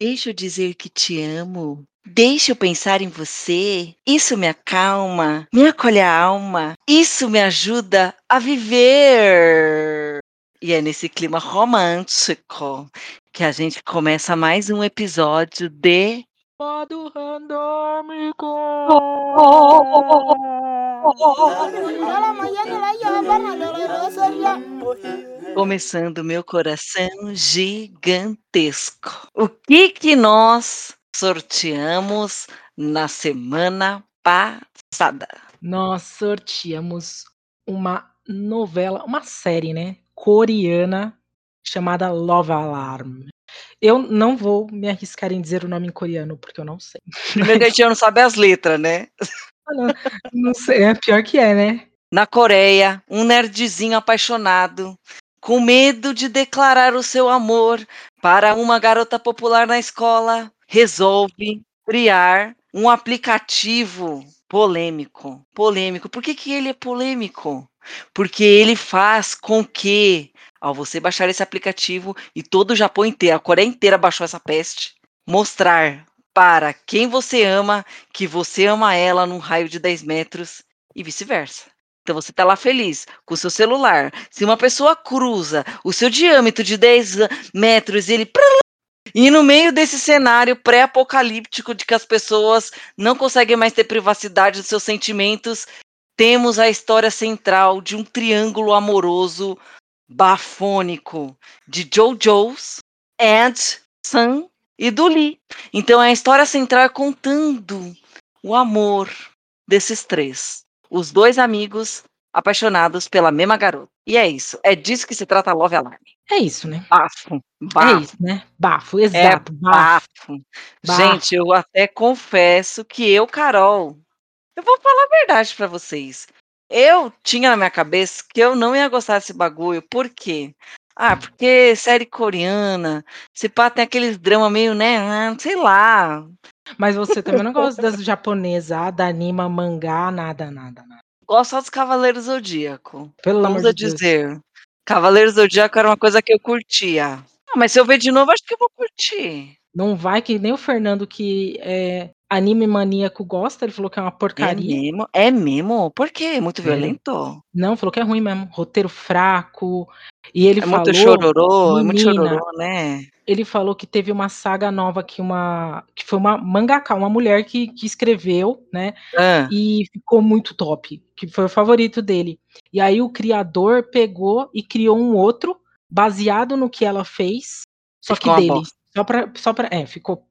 Deixa eu dizer que te amo. Deixa eu pensar em você. Isso me acalma, me acolhe a alma. Isso me ajuda a viver. E é nesse clima romântico que a gente começa mais um episódio de Modo randômico. Começando meu coração gigantesco. O que que nós sorteamos na semana passada? Nós sorteamos uma novela, uma série, né? Coreana chamada Love Alarm. Eu não vou me arriscar em dizer o nome em coreano, porque eu não sei. Primeiro que a gente não sabe as letras, né? não, não sei, é pior que é, né? Na Coreia, um nerdzinho apaixonado, com medo de declarar o seu amor para uma garota popular na escola, resolve criar um aplicativo polêmico. Polêmico. Por que, que ele é polêmico? Porque ele faz com que, ao você baixar esse aplicativo, e todo o Japão inteiro, a Coreia inteira baixou essa peste, mostrar para quem você ama que você ama ela num raio de 10 metros e vice-versa. Então você está lá feliz com o seu celular. Se uma pessoa cruza o seu diâmetro de 10 metros e ele. E no meio desse cenário pré-apocalíptico de que as pessoas não conseguem mais ter privacidade dos seus sentimentos, temos a história central de um triângulo amoroso bafônico de JoJo's, Ed, Sun e do. Então é a história central contando o amor desses três os dois amigos apaixonados pela mesma garota. E é isso. É disso que se trata Love Alarm. É isso, né? Bafo. bafo. É isso, né? Bafo, exato. É bafo. bafo. Gente, eu até confesso que eu, Carol, eu vou falar a verdade para vocês. Eu tinha na minha cabeça que eu não ia gostar desse bagulho. Por quê? Ah, porque série coreana, se pá, tem aqueles drama meio, né? Ah, sei lá. Mas você também não gosta das japonesas, da anima, mangá, nada, nada, nada. Gosto só dos Cavaleiros Zodíaco. Pelo Vamos amor de Deus. dizer. Cavaleiros Zodíaco era uma coisa que eu curtia. Ah, mas se eu ver de novo, acho que eu vou curtir. Não vai que nem o Fernando que é anime maníaco gosta, ele falou que é uma É porcaria. mesmo? É mesmo? Por quê? É muito É. violento? Não, falou que é ruim mesmo, roteiro fraco. E ele É falou, muito chororô? É muito chororô, né? Ele falou que teve uma saga nova que uma que foi uma mangaka, uma mulher que, que escreveu, né? Hã. E ficou muito top, que foi o favorito dele. E aí o criador pegou e criou um outro baseado no que ela fez, só que Ficou uma dele. Só pra, só pra, é, ficou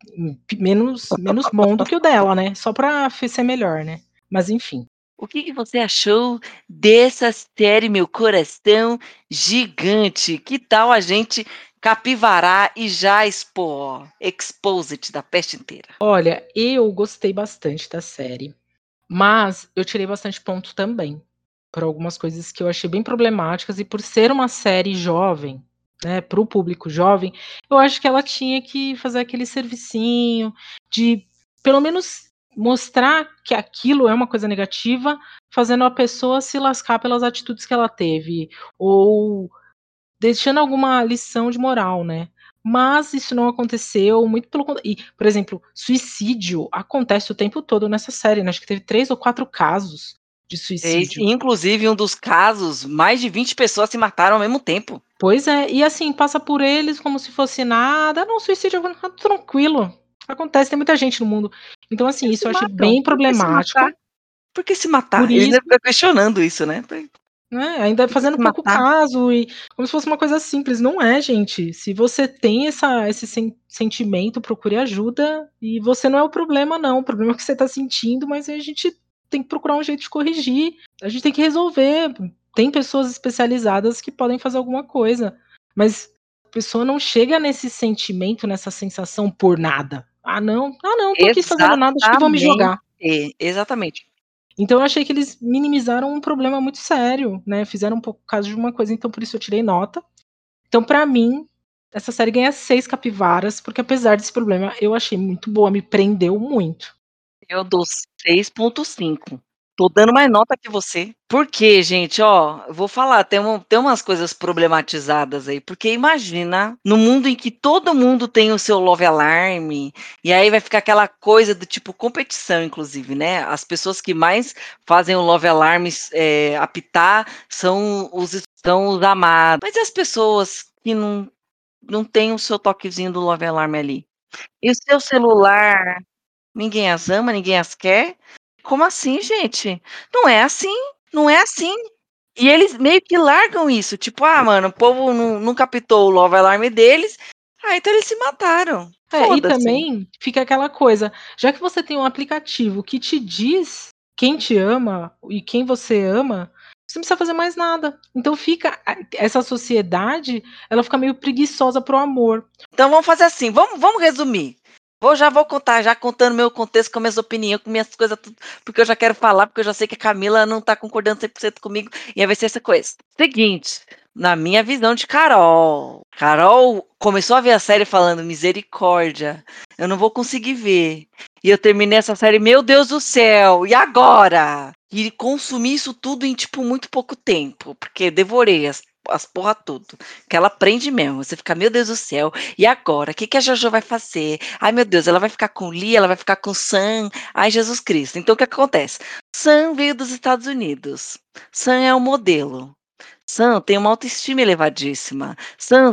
menos, menos bom do que o dela, né? Só pra ser melhor, né? Mas enfim. O que, que você achou dessa série, meu coração gigante? Que tal a gente capivarar e já expor, ó, expose it da peste inteira? Olha, eu gostei bastante da série, mas eu tirei bastante ponto também por algumas coisas que eu achei bem problemáticas e por ser uma série jovem, né, para o público jovem, eu acho que ela tinha que fazer aquele servicinho de pelo menos mostrar que aquilo é uma coisa negativa, fazendo a pessoa se lascar pelas atitudes que ela teve ou deixando alguma lição de moral, né? Mas isso não aconteceu, muito pelo contrário. E, por exemplo, suicídio acontece o tempo todo nessa série, né? Acho que teve três ou quatro casos de suicídio. inclusive, um dos casos, mais de 20 pessoas se mataram ao mesmo tempo. Pois é, e assim, passa por eles como se fosse nada. Não, suicídio é tranquilo. Acontece, tem muita gente no mundo. Então, assim, Eles isso eu matam. bem problemático. matar? Por que se matar? Por Eles isso- devem estar questionando isso, né? Né? Ainda fazendo pouco caso e como se fosse uma coisa simples. Não é, gente. Se você tem essa, esse sen- sentimento, procure ajuda. E você não é o problema, não. O problema é o que você tá sentindo, mas a gente tem que procurar um jeito de corrigir. A gente tem que resolver. Tem pessoas especializadas que podem fazer alguma coisa. Mas a pessoa não chega nesse sentimento, nessa sensação por nada. Ah, não. Ah, não, tô aqui fazendo nada, acho que vão me jogar. É, exatamente. Então eu achei que eles minimizaram um problema muito sério, né? Fizeram um pouco caso de uma coisa, então por isso eu tirei nota. Então, pra mim, essa série ganha seis capivaras, porque apesar desse problema, eu achei muito boa, me prendeu muito. Eu dou 6.5. Tô dando mais nota que você. Porque, gente, ó, eu vou falar, tem um tem umas coisas problematizadas aí, porque imagina, no mundo em que todo mundo tem o seu love alarm, e aí vai ficar aquela coisa do tipo competição, inclusive, né? As pessoas que mais fazem o love alarm eh, apitar são os são os amados. Mas e as pessoas que não não têm o seu toquezinho do love alarm ali? E o seu celular, ninguém as ama, ninguém as quer? Como assim, gente? Não é assim, não é assim. E eles meio que largam isso, tipo: "Ah, mano, o povo não não captou o love alarm deles, ah, então eles se mataram, É, e foda-se". também fica aquela coisa, já que você tem um aplicativo que te diz quem te ama e quem você ama, você não precisa fazer mais nada. Então fica essa sociedade, ela fica meio preguiçosa para o amor. Então vamos fazer assim, vamos vamos resumir. Vou já vou contar, já contando meu contexto com minhas opinião, com minhas coisas tudo, porque eu já quero falar, porque eu já sei que a Camila não tá concordando 100% comigo, e vai ser essa coisa. Seguinte, na minha visão de Carol, Carol começou a ver a série falando: "Misericórdia, eu não vou conseguir ver". E eu terminei essa série, meu Deus do céu, e agora? E consumi isso tudo em, tipo, muito pouco tempo, porque devorei as as porra tudo, que ela prende mesmo, você fica: "Meu Deus do céu, e agora? Que que a Jojo vai fazer? Ai meu Deus, ela vai ficar com o Lee, ela vai ficar com o Sam, ai Jesus Cristo". Então o que acontece? Sam veio dos Estados Unidos, Sam é um modelo, Sam tem uma autoestima elevadíssima, Sam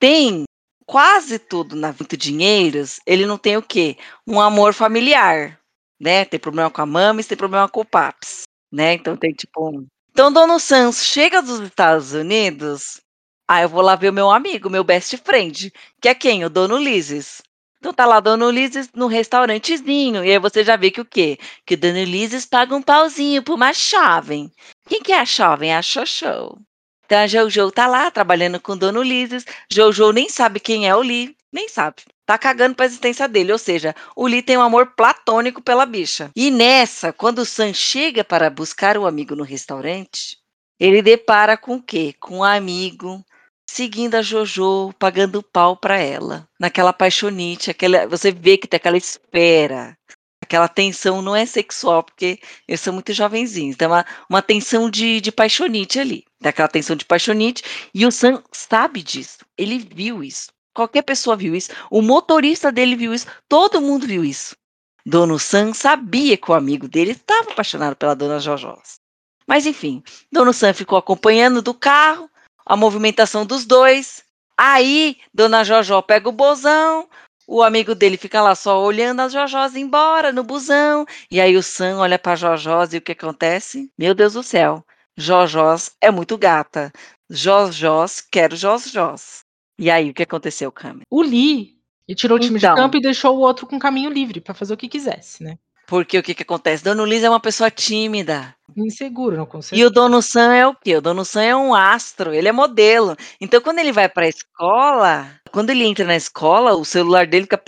tem quase tudo na muito dinheiros, ele não tem o quê? Um amor familiar, né, tem problema com a mames, tem problema com o paps, né, então tem tipo um então Dono Sam chega dos Estados Unidos, "Ah, eu vou lá ver o meu amigo, meu best friend", que é quem? O Dono Ulisses. Então tá lá Dono Ulisses no restaurantezinho, e aí você já vê que o quê? Que o Dono Ulisses paga um pauzinho pra uma jovem. Quem que é a jovem? É a Xoxô. Então a Jojo tá lá trabalhando com o Dono Ulisses, Jojo nem sabe quem é o Lee, nem sabe. Tá cagando pra existência dele, ou seja, o Lee tem um amor platônico pela bicha. E nessa, quando o Sam chega para buscar o amigo no restaurante, ele depara com o quê? Com um amigo seguindo a Jojo, pagando pau pra ela, naquela paixonite, aquela você vê que tem aquela espera, aquela tensão não é sexual, porque eles são muito jovenzinhos, tem uma uma tensão de de paixonite ali, tem aquela tensão de paixonite, e o Sam sabe disso, ele viu isso. Qualquer pessoa viu isso, o motorista dele viu isso, todo mundo viu isso. Dono Sam sabia que o amigo dele estava apaixonado pela dona Jojós. Mas enfim, Dono Sam ficou acompanhando do carro, a movimentação dos 2, aí dona Jojó pega o busão, o amigo dele fica lá só olhando as Jojós embora no busão, e aí o Sam olha pra Jojós e o que acontece? Meu Deus do céu, Jojós é muito gata, Jojós quer Jojós. E aí, o que aconteceu, Cami? O Lee, ele tirou o time de Então. campo e deixou o outro com caminho livre pra fazer o que quisesse, né. Porque o que que acontece? Dona Ulisses é uma pessoa tímida. Inseguro, não consegue E o Dono Sam é o quê? O Dono Sam é um astro, ele é modelo. Então quando ele vai pra escola, quando ele entra na escola, o celular dele fica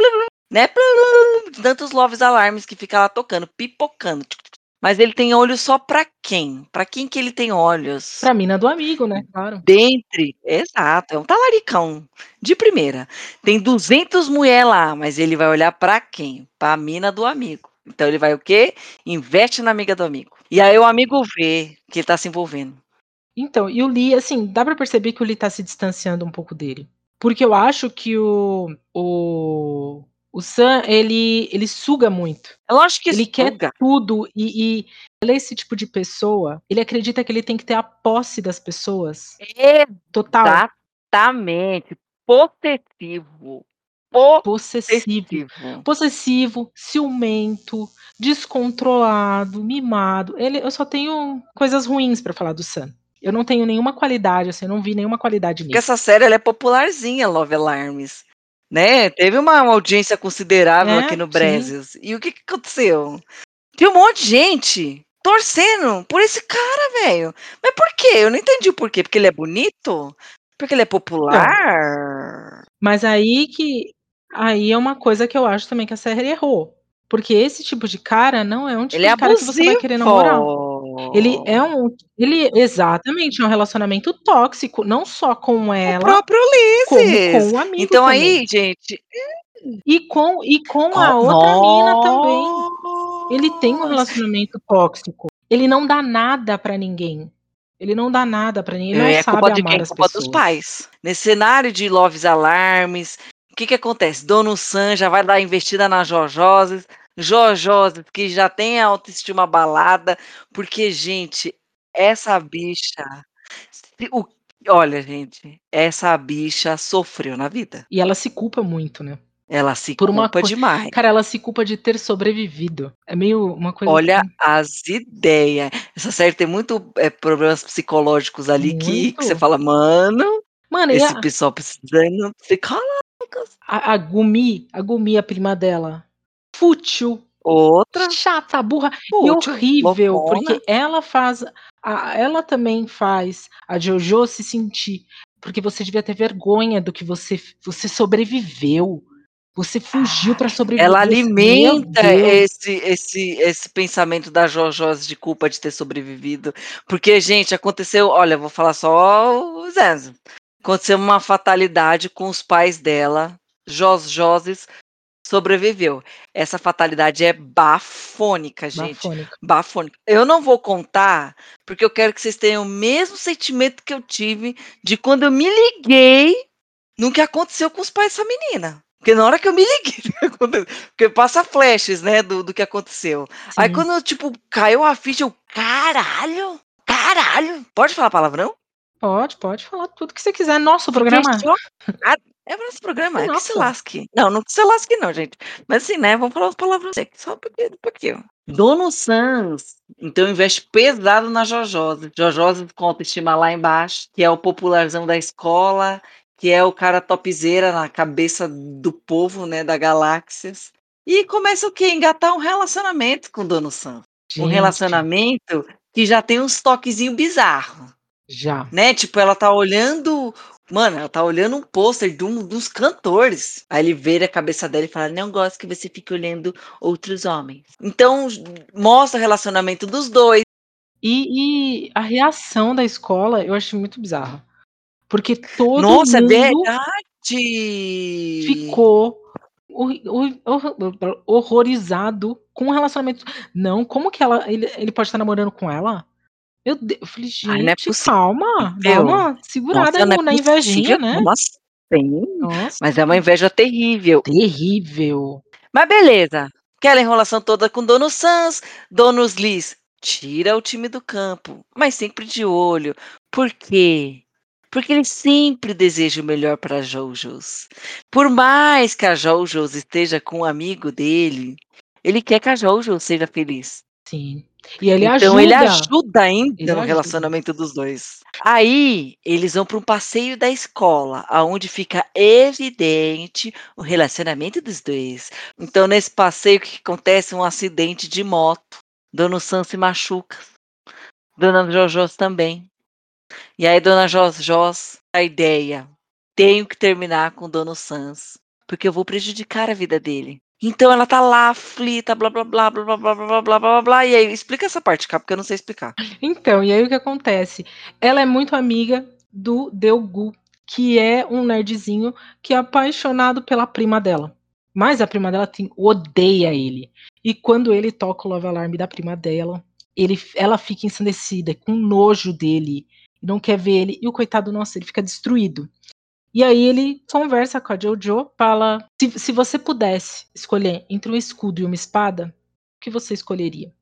né, de tantos loves alarmes que fica lá tocando, pipocando. Mas ele tem olhos só pra quem? Pra quem que ele tem olhos? Pra mina do amigo, né, claro. Dentre exato, é um talaricão, de primeira. Tem 200 mulher lá, mas ele vai olhar pra quem? Pra mina do amigo. Então ele vai o quê? Investe na amiga do amigo. E aí o amigo vê que ele tá se envolvendo. Então, e o Lee, assim, dá pra perceber que o Lee tá se distanciando um pouco dele. Porque eu acho que o o o Sam, ele ele suga muito. É lógico que Ele quer suga. tudo e e ele é esse tipo de pessoa, ele acredita que ele tem que ter a posse das pessoas. Total. Exatamente, possessivo. Possessivo. Possessivo. Possessivo, ciumento, descontrolado, mimado. Ele eu só tenho coisas ruins pra falar do Sam. Eu não tenho nenhuma qualidade, assim, eu não vi nenhuma qualidade Porque nele. essa série é popularzinha, Love Alarms, né, teve uma uma audiência considerável É, aqui no. Brasil. E o que que aconteceu? Tinha um monte de gente torcendo por esse cara, velho. Mas por quê? Eu não entendi o porquê. Porque ele é bonito? Porque ele é popular? Mas aí que aí é uma coisa que eu acho também que a série errou. Porque esse tipo de cara não é um tipo Ele é de cara que você vai querer namorar. Ele é um ele exatamente, é um relacionamento tóxico, não só com O ela, próprio como Ulisses. com o amigo Então também. aí, gente E com e com Co a outra mina também. Ele tem um nossa. relacionamento tóxico. Ele não dá nada pra ninguém. Ele não dá nada pra ninguém, ele não É sabe culpa de amar quem? as Culpa dos pessoas. pais. Nesse cenário de Loves Alarmes, o que que acontece? Dono Sam já vai dar investida na Jojoses, Jojoses que já tem a autoestima abalada, porque, gente, essa bicha, o olha, gente, essa bicha sofreu na vida. E ela se culpa muito, né. Ela se Por uma culpa coi demais. cara, ela se culpa de ter sobrevivido. É meio uma coisa Olha assim as ideia. Essa série tem muito, eh, problemas psicológicos ali que que você fala: "Mano, Mano, esse a pessoal precisando psicólogos". a a Gumi a Gumi, a prima dela, fútil, Outra. chata, burra e fútil, horrível, loucona. porque ela faz a ela também faz a Jojo se sentir porque você devia ter vergonha do que você você sobreviveu. Você fugiu pra sobreviver, Ela alimenta esse esse esse pensamento da Jojós de culpa de ter sobrevivido, porque, gente, aconteceu olha, vou falar só os aconteceu uma fatalidade com os pais dela, Jojoses sobreviveu. Essa fatalidade é bafônica, gente, Bafônica. bafônica. Eu não vou contar, porque eu quero que vocês tenham o mesmo sentimento que eu tive de quando eu me liguei no que aconteceu com os pais dessa menina. Porque na hora que eu me liguei porque passa flashes, né, do do que aconteceu. Aí Sim. quando, tipo, caiu a ficha, eu: "Caralho, caralho". Pode falar palavrão? Pode, pode falar tudo que você quiser, nosso programa. É o nosso programa, É que se lasque. Não, não que se lasque não, gente. Mas assim, né, vamos falar uns palavrões aqui, só porque um pouquinho. Dono Sans, então investe pesado na Jojoses. Jojoses com autoestima lá embaixo, que é o popularzão da escola, que é o cara topzera na cabeça do povo, né, da galáxias. E começa o quê? Engatar um relacionamento com o Dono Sans. Um Gente. relacionamento que já tem uns toquezinho bizarro. Já. Né, tipo, ela tá olhando mano, ela tá olhando um pôster de um dos cantores. Aí ele vira a cabeça dela e fala: "Não gosto que você fique olhando outros homens". Então, mostra o relacionamento dos 2. E e a reação da escola eu achei muito bizarra. Porque todo Nossa, é mundo verdade! ficou horrorizado com o relacionamento não, como que ela ele ele pode estar namorando com ela? Meu Deu eu falei: Ai, não é "Gente, calma, dá possível. uma segurada Nossa, não é no na possível, invejinha, né". como assim? Nossa. Mas é uma inveja terrível. Terrível. Mas beleza, aquela enrolação toda com Dono Sans, Donos Lis tira o time do campo, mas sempre de olho. Por quê? Porque ele sempre deseja o melhor pra Jojos. Por mais que a Jojos esteja com um amigo dele, ele quer que a Jojos seja feliz. Sim. E ele Então ajuda. ele ajuda ainda Ele no ajuda. relacionamento dos 2. Aí, eles vão pra um passeio da escola, aonde fica evidente o relacionamento dos 2. Então nesse passeio, que acontece? Um acidente de moto. Dono Sans se machuca. Dona Jojós também. E aí Dona Jojós, a ideia: "Tenho que terminar com o Dono Sans, porque eu vou prejudicar a vida dele". Então ela tá lá aflita, blá blá blá blá blá blá blá blá blá blá e aí explica essa parte, Cá, porque eu não sei explicar. Então, e aí o que acontece? Ela é muito amiga do Deogu, que é um nerdzinho que é apaixonado pela prima dela. Mas a prima dela tem odeia ele. E quando ele toca o love alarm da prima dela, ele ela fica ensandecida, com nojo dele, não quer ver ele, e o coitado, nossa, ele fica destruído. E aí ele conversa com a Jojo, fala: "Se se você pudesse escolher entre um escudo e uma espada, o que você escolheria?".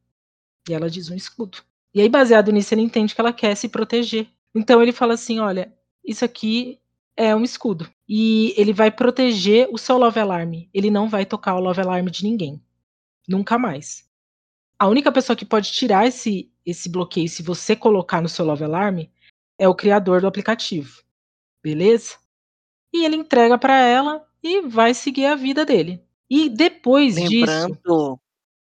E ela diz: "Um escudo". E aí baseado nisso ele entende que ela quer se proteger. Então ele fala assim: "Olha, isso aqui é um escudo, e ele vai proteger o seu love alarm, ele não vai tocar o love alarm de ninguém, nunca mais. A única pessoa que pode tirar esse esse bloqueio, se você colocar no seu love alarm, é o criador do aplicativo, beleza?". E ele entrega pra ela e vai seguir a vida dele. E depois disso Lembrando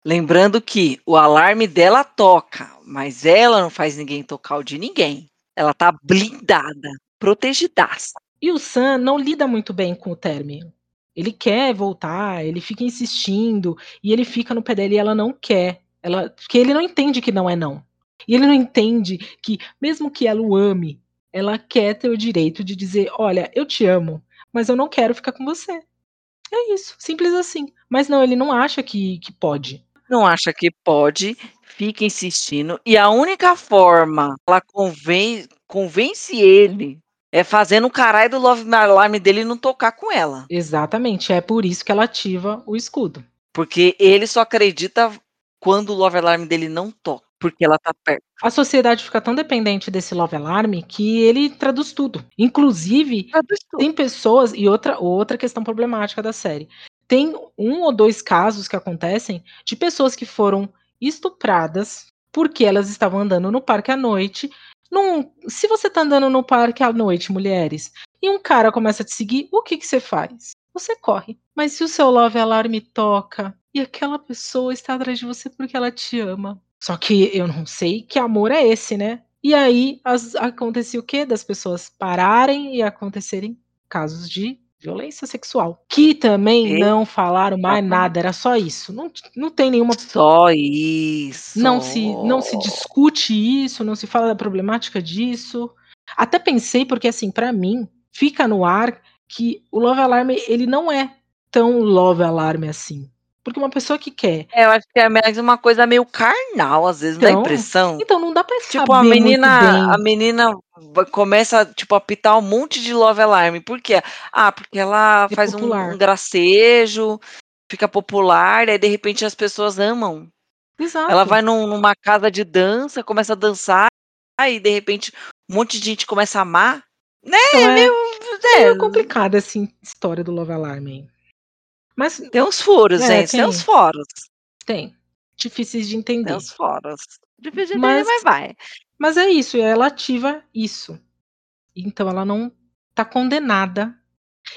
lembrando que o alarme dela toca, mas ela não faz ninguém tocar o de ninguém. Ela tá blindada, protegidaça. E o Sam não lida muito bem com o término. Ele quer voltar, ele fica insistindo, e ele fica no pé dela e ela não quer. Ela porque ele não entende que não é não. E ele não entende que, mesmo que ela o ame, ela quer ter o direito de dizer: "Olha, eu te amo, mas eu não quero ficar com você". É isso, simples assim. Mas não, ele não acha que que pode. Não acha que pode, fica insistindo e a única forma ela conven convence ele é fazendo o caralho do Love Alarm dele não tocar com ela. Exatamente, é por isso que ela ativa o escudo. Porque ele só acredita quando o Love Alarm dele não toca, porque ela tá perto. A sociedade fica tão dependente desse Love Alarm que ele traduz tudo. Inclusive, Traduz tudo. tem pessoas e outra outra questão problemática da série. Tem um ou dois casos que acontecem de pessoas que foram estupradas porque elas estavam andando no parque à noite. Num, se você tá andando no parque à noite, mulheres, e um cara começa a te seguir, o que que você faz? Você corre. Mas se o seu Love Alarm toca e aquela pessoa está atrás de você porque ela te ama. Só que eu não sei que amor é esse, né? E aí as, acontecia o quê? Das pessoas pararem e acontecerem casos de violência sexual. Que também E- não falaram mais nada, era só isso. Não, não tem nenhuma. Só isso. Não se, não se discute isso, não se fala da problemática disso. Até pensei, porque assim, pra mim, fica no ar que o Love Alarm, ele não é tão Love Alarm assim. Porque uma pessoa que quer. É, eu acho que é mais uma coisa meio carnal, às vezes, dá Então, impressão. Então não dá pra Tipo, a saber menina, a menina começa, tipo, a pitar um monte de Love Alarm. Por quê? Ah, porque ela É faz um, um gracejo, fica popular, e aí de repente as pessoas amam. Exato. Ela vai num- numa casa de dança, começa a dançar, aí de repente um monte de gente começa a amar. Né? Então, é, meio, é é, meio complicada assim, história do Love Alarm aí. Mas tem uns furos, É, gente, tem tem. uns foros. tem. Difíceis de Tem entender. uns foros. Difícil de Mas- entender, mas vai. Mas é isso, e ela ativa isso. Então ela não tá condenada.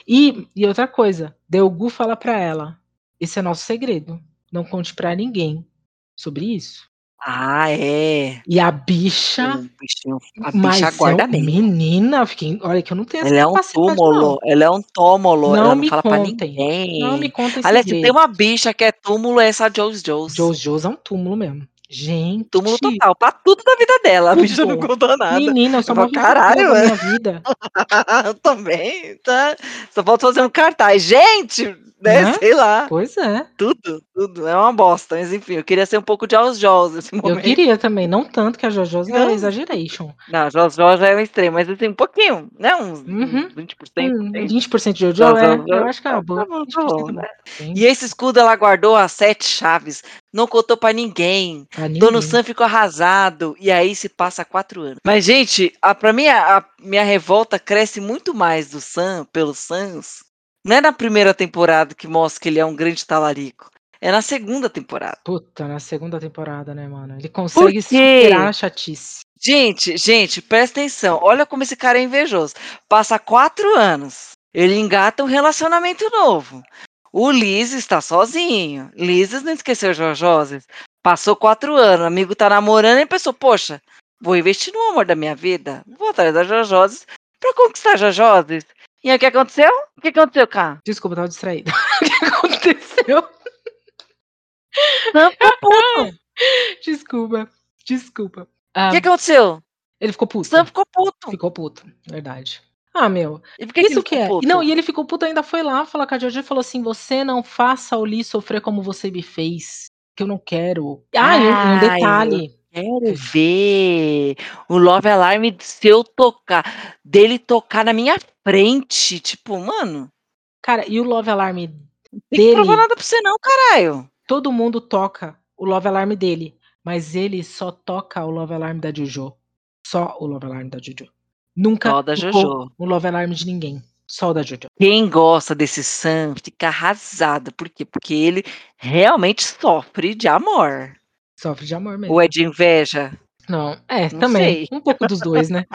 E, e outra coisa, Delgu fala pra ela: esse é nosso segredo. Não conte pra ninguém sobre isso. Ah, é. E a bicha. O bichinho, a bicha guarda é, bem. Menina, fiquei, olha que eu não tenho essa Ela é um túmulo, não. ela é um túmulo, Não ela não me fala pra contem. ninguém. Não me conta esse Aliás, se tem uma bicha que é túmulo, é essa Joe's Joe's. Joe's Joe's é um túmulo mesmo. Gente. Túmulo total, pra tudo da vida dela. A bicha não contou nada. Menina, eu falo, morri caralho, da é. minha vida. Eu também, tá? Só falta fazer um cartaz. Gente, né? Né? Sei lá. Pois é. Tudo, tudo. É uma bosta. Mas enfim, eu queria ser um pouco de Joe's Joe's nesse Eu momento. queria também, não tanto que a Jojo's Não. é exaggeration. Não, Joe's Joe's é um extremo, mas assim, um pouquinho, né? Uns, Uhum. uns 20%. Hum, tem. 20% de Jojo, Jojo, é, Jojo, eu acho que é uma tá boa. bom, tá 20% bom, é né? E esse escudo ela guardou as sete chaves, não contou pra ninguém. pra ninguém. Dono Sam ficou arrasado e aí se passa quatro anos. Mas, gente, a, pra mim a, a minha revolta cresce muito mais do Sam, pelos Sans. Não é na primeira temporada que mostra que ele é um grande talarico. É na segunda temporada. Puta, na segunda temporada, né, mano? Ele consegue superar a chatice. Gente, gente, presta atenção. Olha como esse cara é invejoso. Passa quatro anos. Ele engata um relacionamento novo. O Liz está sozinho. Liz não esqueceu Jojoses. Passou quatro anos. O amigo tá namorando e pensou, poxa, vou investir no amor da minha vida. Vou atrás da Jojoses pra conquistar Jojoses. E aí o que aconteceu? O que aconteceu, cara? Desculpa, tava distraída. o que aconteceu? Sam ficou puto. Desculpa, desculpa. O Ah, que aconteceu? ele ficou puto. Sam ficou puto. Ficou puto, verdade. Ah, meu, que, isso que é. puto? Não, e ele ficou puto ainda foi lá falar com a Jojo e falou assim: você não faça o Lee sofrer como você me fez. Que eu não quero. Ah, e um, Ai, detalhe. Quero ver o Love Alarm se eu tocar, dele tocar na minha frente. Tipo, mano, Cara, e o Love Alarm não dele, provar nada pra você não, caralho. todo mundo toca o Love Alarm dele. Mas ele só toca o Love Alarm da Jojo. Só o Love Alarm da Jojo. Nunca Só da Jojo. o Love Alarm de ninguém. Só o da Jojo. Quem gosta desse Sam fica arrasado. Por quê? Porque ele realmente sofre de amor. Sofre de amor mesmo. Ou é de inveja? Não, é, Não também. sei. Um pouco dos dois, né?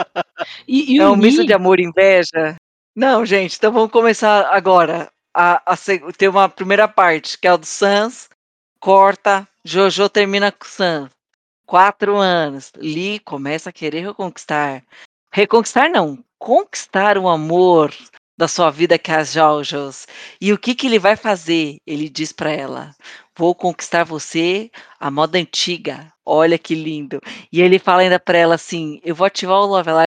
E, e É um misto Lee, de amor e inveja? Não, gente, então vamos começar agora. A, a, tem uma primeira parte, que é o do Sans, corta, Jojo termina com o Sans. Quatro anos. Lee começa a querer reconquistar. Reconquistar não, conquistar o amor da sua vida que é as Jojos. E o que, que ele vai fazer? Ele diz pra ela: Vou conquistar você a moda antiga. Olha que lindo. E ele fala ainda pra ela assim: Eu vou ativar o Love Alarm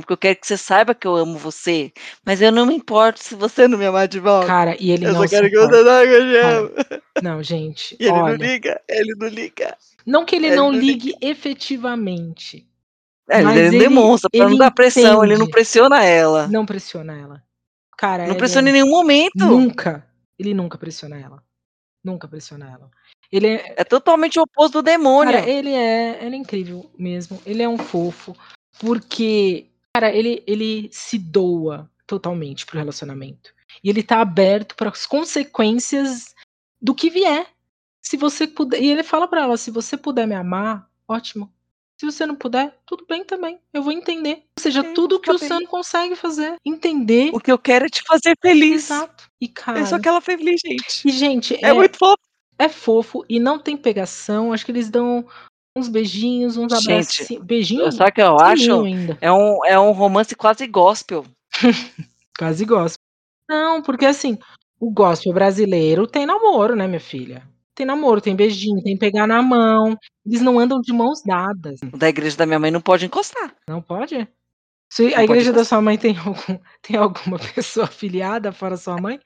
porque eu quero que você saiba que eu amo você, mas eu não me importo se você não me amar de volta. Cara, e ele eu não só quero que você importa. saiba que eu te Cara, amo. não, gente, E ele não olha, liga, ele não liga. não que ele Ele não não ligue liga. efetivamente, É, ele mas não ele demonstra, pra ele não dar pressão, ele não entende. pressiona ela. Não pressiona ela. Cara, Não ele pressiona é em nenhum momento. nunca, ele nunca pressiona ela. Nunca pressiona ela. Ele é É totalmente o oposto do cara, demônio. ele é ele é incrível mesmo, ele é um fofo, porque, cara, ele ele se doa totalmente para o relacionamento. E ele tá aberto para as consequências do que vier. Se você puder e ele fala pra ela: "Se você puder me amar, ótimo. Se você não puder, tudo bem também, eu vou entender". Ou seja, Sim, tudo que o Sam feliz. consegue fazer, entender. O que eu quero é te fazer feliz. Exato. E Eu só cara quero ela feliz, gente. e gente, É é muito fofo. é fofo e não tem pegação, acho que eles dão uns beijinhos, uns Gente, abraci beijinho sabe o que eu acho? ainda. É um é um romance quase gospel. Quase gospel. Não, porque assim, o gospel brasileiro tem namoro, né, minha filha. Tem namoro, tem beijinho, tem pegar na mão, eles não andam de mãos dadas. O da igreja da minha mãe não pode encostar. Não pode? Se Não a igreja da sua mãe tem algum tem alguma pessoa afiliada fora sua mãe?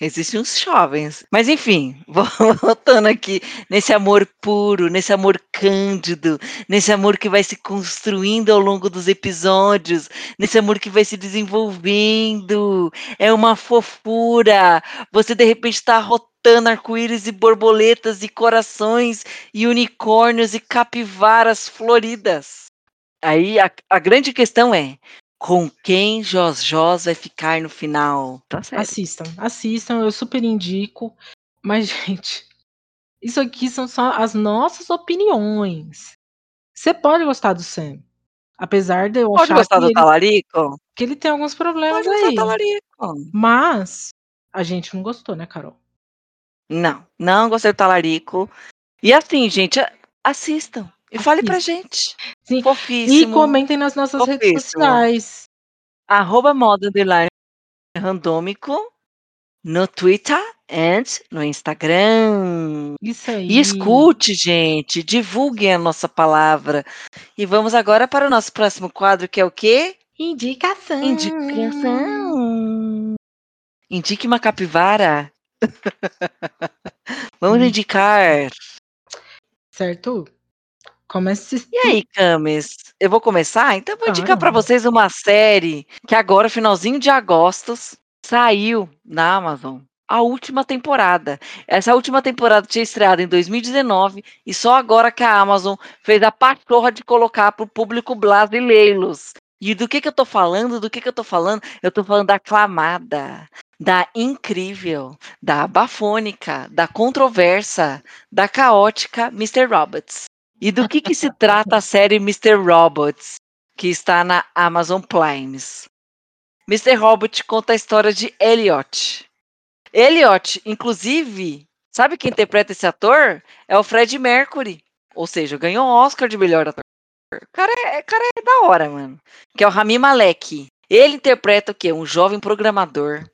Existem uns jovens. Mas enfim, voltando aqui nesse amor puro, nesse amor cândido, nesse amor que vai se construindo ao longo dos episódios, nesse amor que vai se desenvolvendo. É uma fofura. Você de repente está rotando arco-íris e borboletas e corações e unicórnios e capivaras floridas. Aí a, a grande questão é com quem Jos Jos vai ficar no final? Tá sério. Assistam, assistam, eu super indico. Mas, gente, isso aqui são só as nossas opiniões. Você pode gostar do Sam. Apesar de eu Pode achar gostar que do ele, talarico? que ele tem alguns problemas Pode aí. talarico. Mas a gente não gostou, né, Carol? Não, não gostei do talarico. E assim, gente, assistam. E fale pra gente. Sim. E Fofíssimo. comentem nas nossas redes Fofíssimo. sociais. Arroba moda underline randômico no Twitter and no Instagram. Isso aí. E escute, gente. Divulguem a nossa palavra. E vamos agora para o nosso próximo quadro, que é o quê? Indicação. Indicação. Indique uma capivara. Vamos Hum. indicar. Certo? Comece. E aí, Camis? Eu vou começar? Então, eu vou indicar para vocês uma série que agora, finalzinho de agosto, saiu na Amazon. A última temporada. Essa última temporada tinha estreado em 2019 e só agora que a Amazon fez a pachorra de colocar para o público brasileiros. E do que que eu tô falando? Do que que eu tô falando? Eu tô falando da aclamada, da incrível, da bafônica, da controversa, da caótica Mr. Robots. E do que que se trata a série Mr. Robots, que está na Amazon Prime? Mr. Robot conta a história de Elliot. Elliot, inclusive, sabe quem interpreta esse ator? É o Fred Mercury. Ou seja, ganhou o Oscar de melhor ator. O cara é, cara é da hora, mano. Que é o Rami Malek. Ele interpreta o quê? Um jovem programador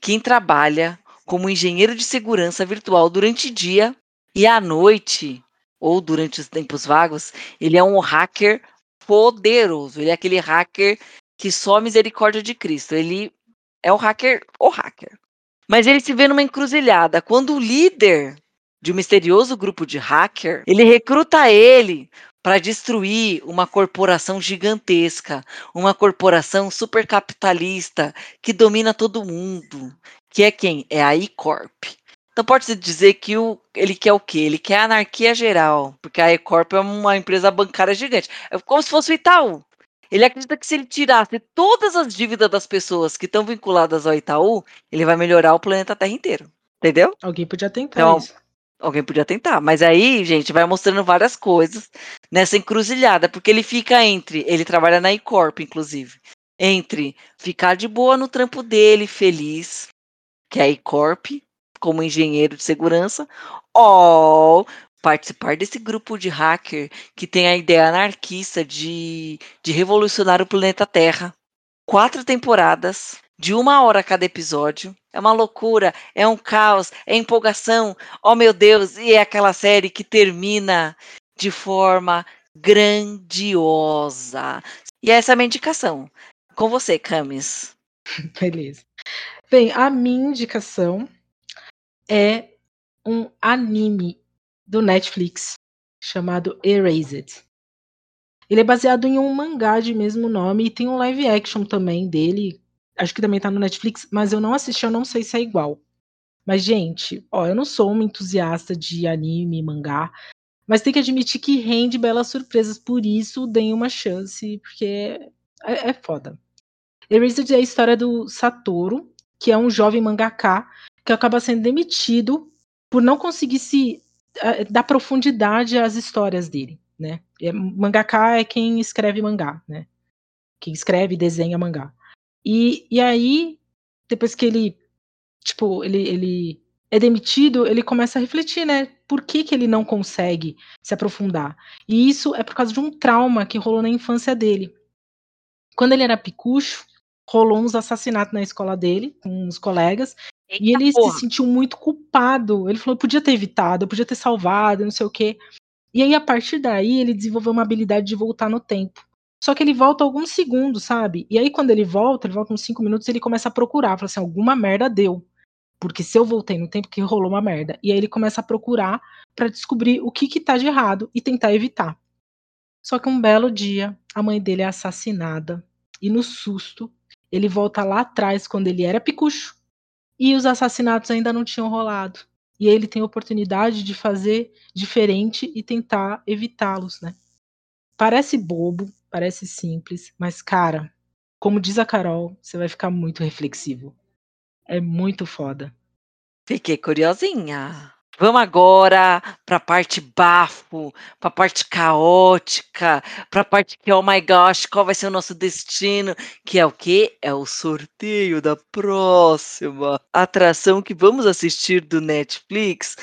que trabalha como engenheiro de segurança virtual durante o dia e à noite, ou durante os tempos vagos, ele é um hacker poderoso. Ele é aquele hacker que só misericórdia de Cristo. Ele é o hacker, o hacker. Mas ele se vê numa encruzilhada. Quando o líder de um misterioso grupo de hacker, ele recruta ele para destruir uma corporação gigantesca, uma corporação supercapitalista que domina todo mundo, que é quem? É a E-Corp. Então pode-se dizer que o, ele quer o quê? Ele quer anarquia geral, porque a E-Corp é uma empresa bancária gigante. É como se fosse o Itaú. Ele acredita que se ele tirasse todas as dívidas das pessoas que estão vinculadas ao Itaú, ele vai melhorar o planeta Terra inteiro. Entendeu? Alguém podia tentar Então, isso. Alguém podia tentar. Mas aí, gente, vai mostrando várias coisas nessa encruzilhada, porque ele fica entre. Ele trabalha na E-Corp, inclusive. Entre ficar de boa no trampo dele, feliz, que é a E-Corp, como engenheiro de segurança, ou participar desse grupo de hacker que tem a ideia anarquista de, de revolucionar o planeta Terra. Quatro temporadas, de uma hora cada episódio. É uma loucura, é um caos, é empolgação. Oh meu Deus, e é aquela série que termina de forma grandiosa. E essa é a minha indicação. Com você, Camis. Beleza. Bem, a minha indicação é um anime do Netflix chamado Erased. Ele é baseado em um mangá de mesmo nome e tem um live action também dele. Acho que também tá no Netflix, mas eu não assisti, eu não sei se é igual. Mas, gente, ó, eu não sou uma entusiasta de anime, mangá, mas tem que admitir que rende belas surpresas, por isso deem uma chance, porque é, é foda. Erased é a história do Satoru, que é um jovem mangaká que acaba sendo demitido por não conseguir se uh, dar profundidade às histórias dele, né? É, mangaká é quem escreve mangá, né? Quem escreve e desenha mangá. E, e aí, depois que ele, tipo, ele, ele é demitido, ele começa a refletir, né? Por que, que ele não consegue se aprofundar? E isso é por causa de um trauma que rolou na infância dele. Quando ele era picucho, rolou uns assassinatos na escola dele, com uns colegas, Eita e ele porra. se sentiu muito culpado. Ele falou, eu podia ter evitado, eu podia ter salvado, não sei o quê. E aí, a partir daí, ele desenvolveu uma habilidade de voltar no tempo. Só que ele volta alguns segundos, sabe? E aí, quando ele volta, ele volta uns cinco minutos, ele começa a procurar. Fala assim, alguma merda deu. Porque se eu voltei no tempo que rolou uma merda. E aí ele começa a procurar para descobrir o que que tá de errado e tentar evitar. Só que um belo dia, a mãe dele é assassinada. E no susto, ele volta lá atrás, quando ele era picucho, e os assassinatos ainda não tinham rolado. E ele tem a oportunidade de fazer diferente e tentar evitá-los, né? Parece bobo, parece simples, mas cara, como diz a Carol, você vai ficar muito reflexivo. É muito foda. Fiquei curiosinha. Vamos agora para a parte bafo, para a parte caótica, para a parte que, oh my gosh, qual vai ser o nosso destino? Que é o quê? É o sorteio da próxima atração que vamos assistir do Netflix.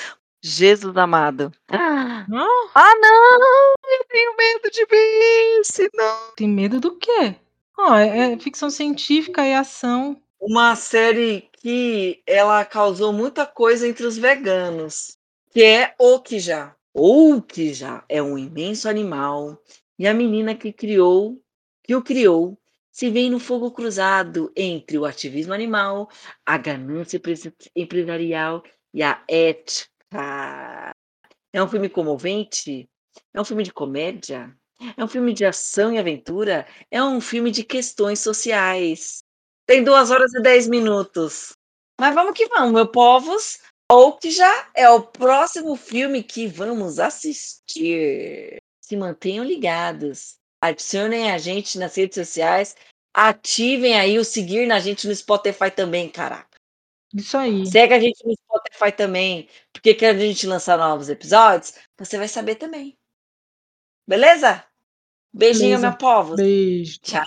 Jesus amado. Ah, Não? ah não! Eu tenho medo de ver esse, não. Tem medo do quê? Ó, é, é ficção científica e ação. Uma série que ela causou muita coisa entre os veganos, que é Okja. Okja é um imenso animal e a menina que criou, que o criou, se vê no fogo cruzado entre o ativismo animal, a ganância empresarial e a ética. É um filme comovente? É um filme de comédia? É um filme de ação e aventura? É um filme de questões sociais? Tem 2 horas e 10 minutos. Mas vamos que vamos, meu povos. Ou que já é o próximo filme que vamos assistir. Se mantenham ligados. Adicionem a gente nas redes sociais. Ativem aí o seguir na gente no Spotify também, caraca. Isso aí. Segue a gente no Spotify também. Porque quando a gente lançar novos episódios, você vai saber também. Beleza? Beijinho, Beleza. meu povo. Beijo. Tchau.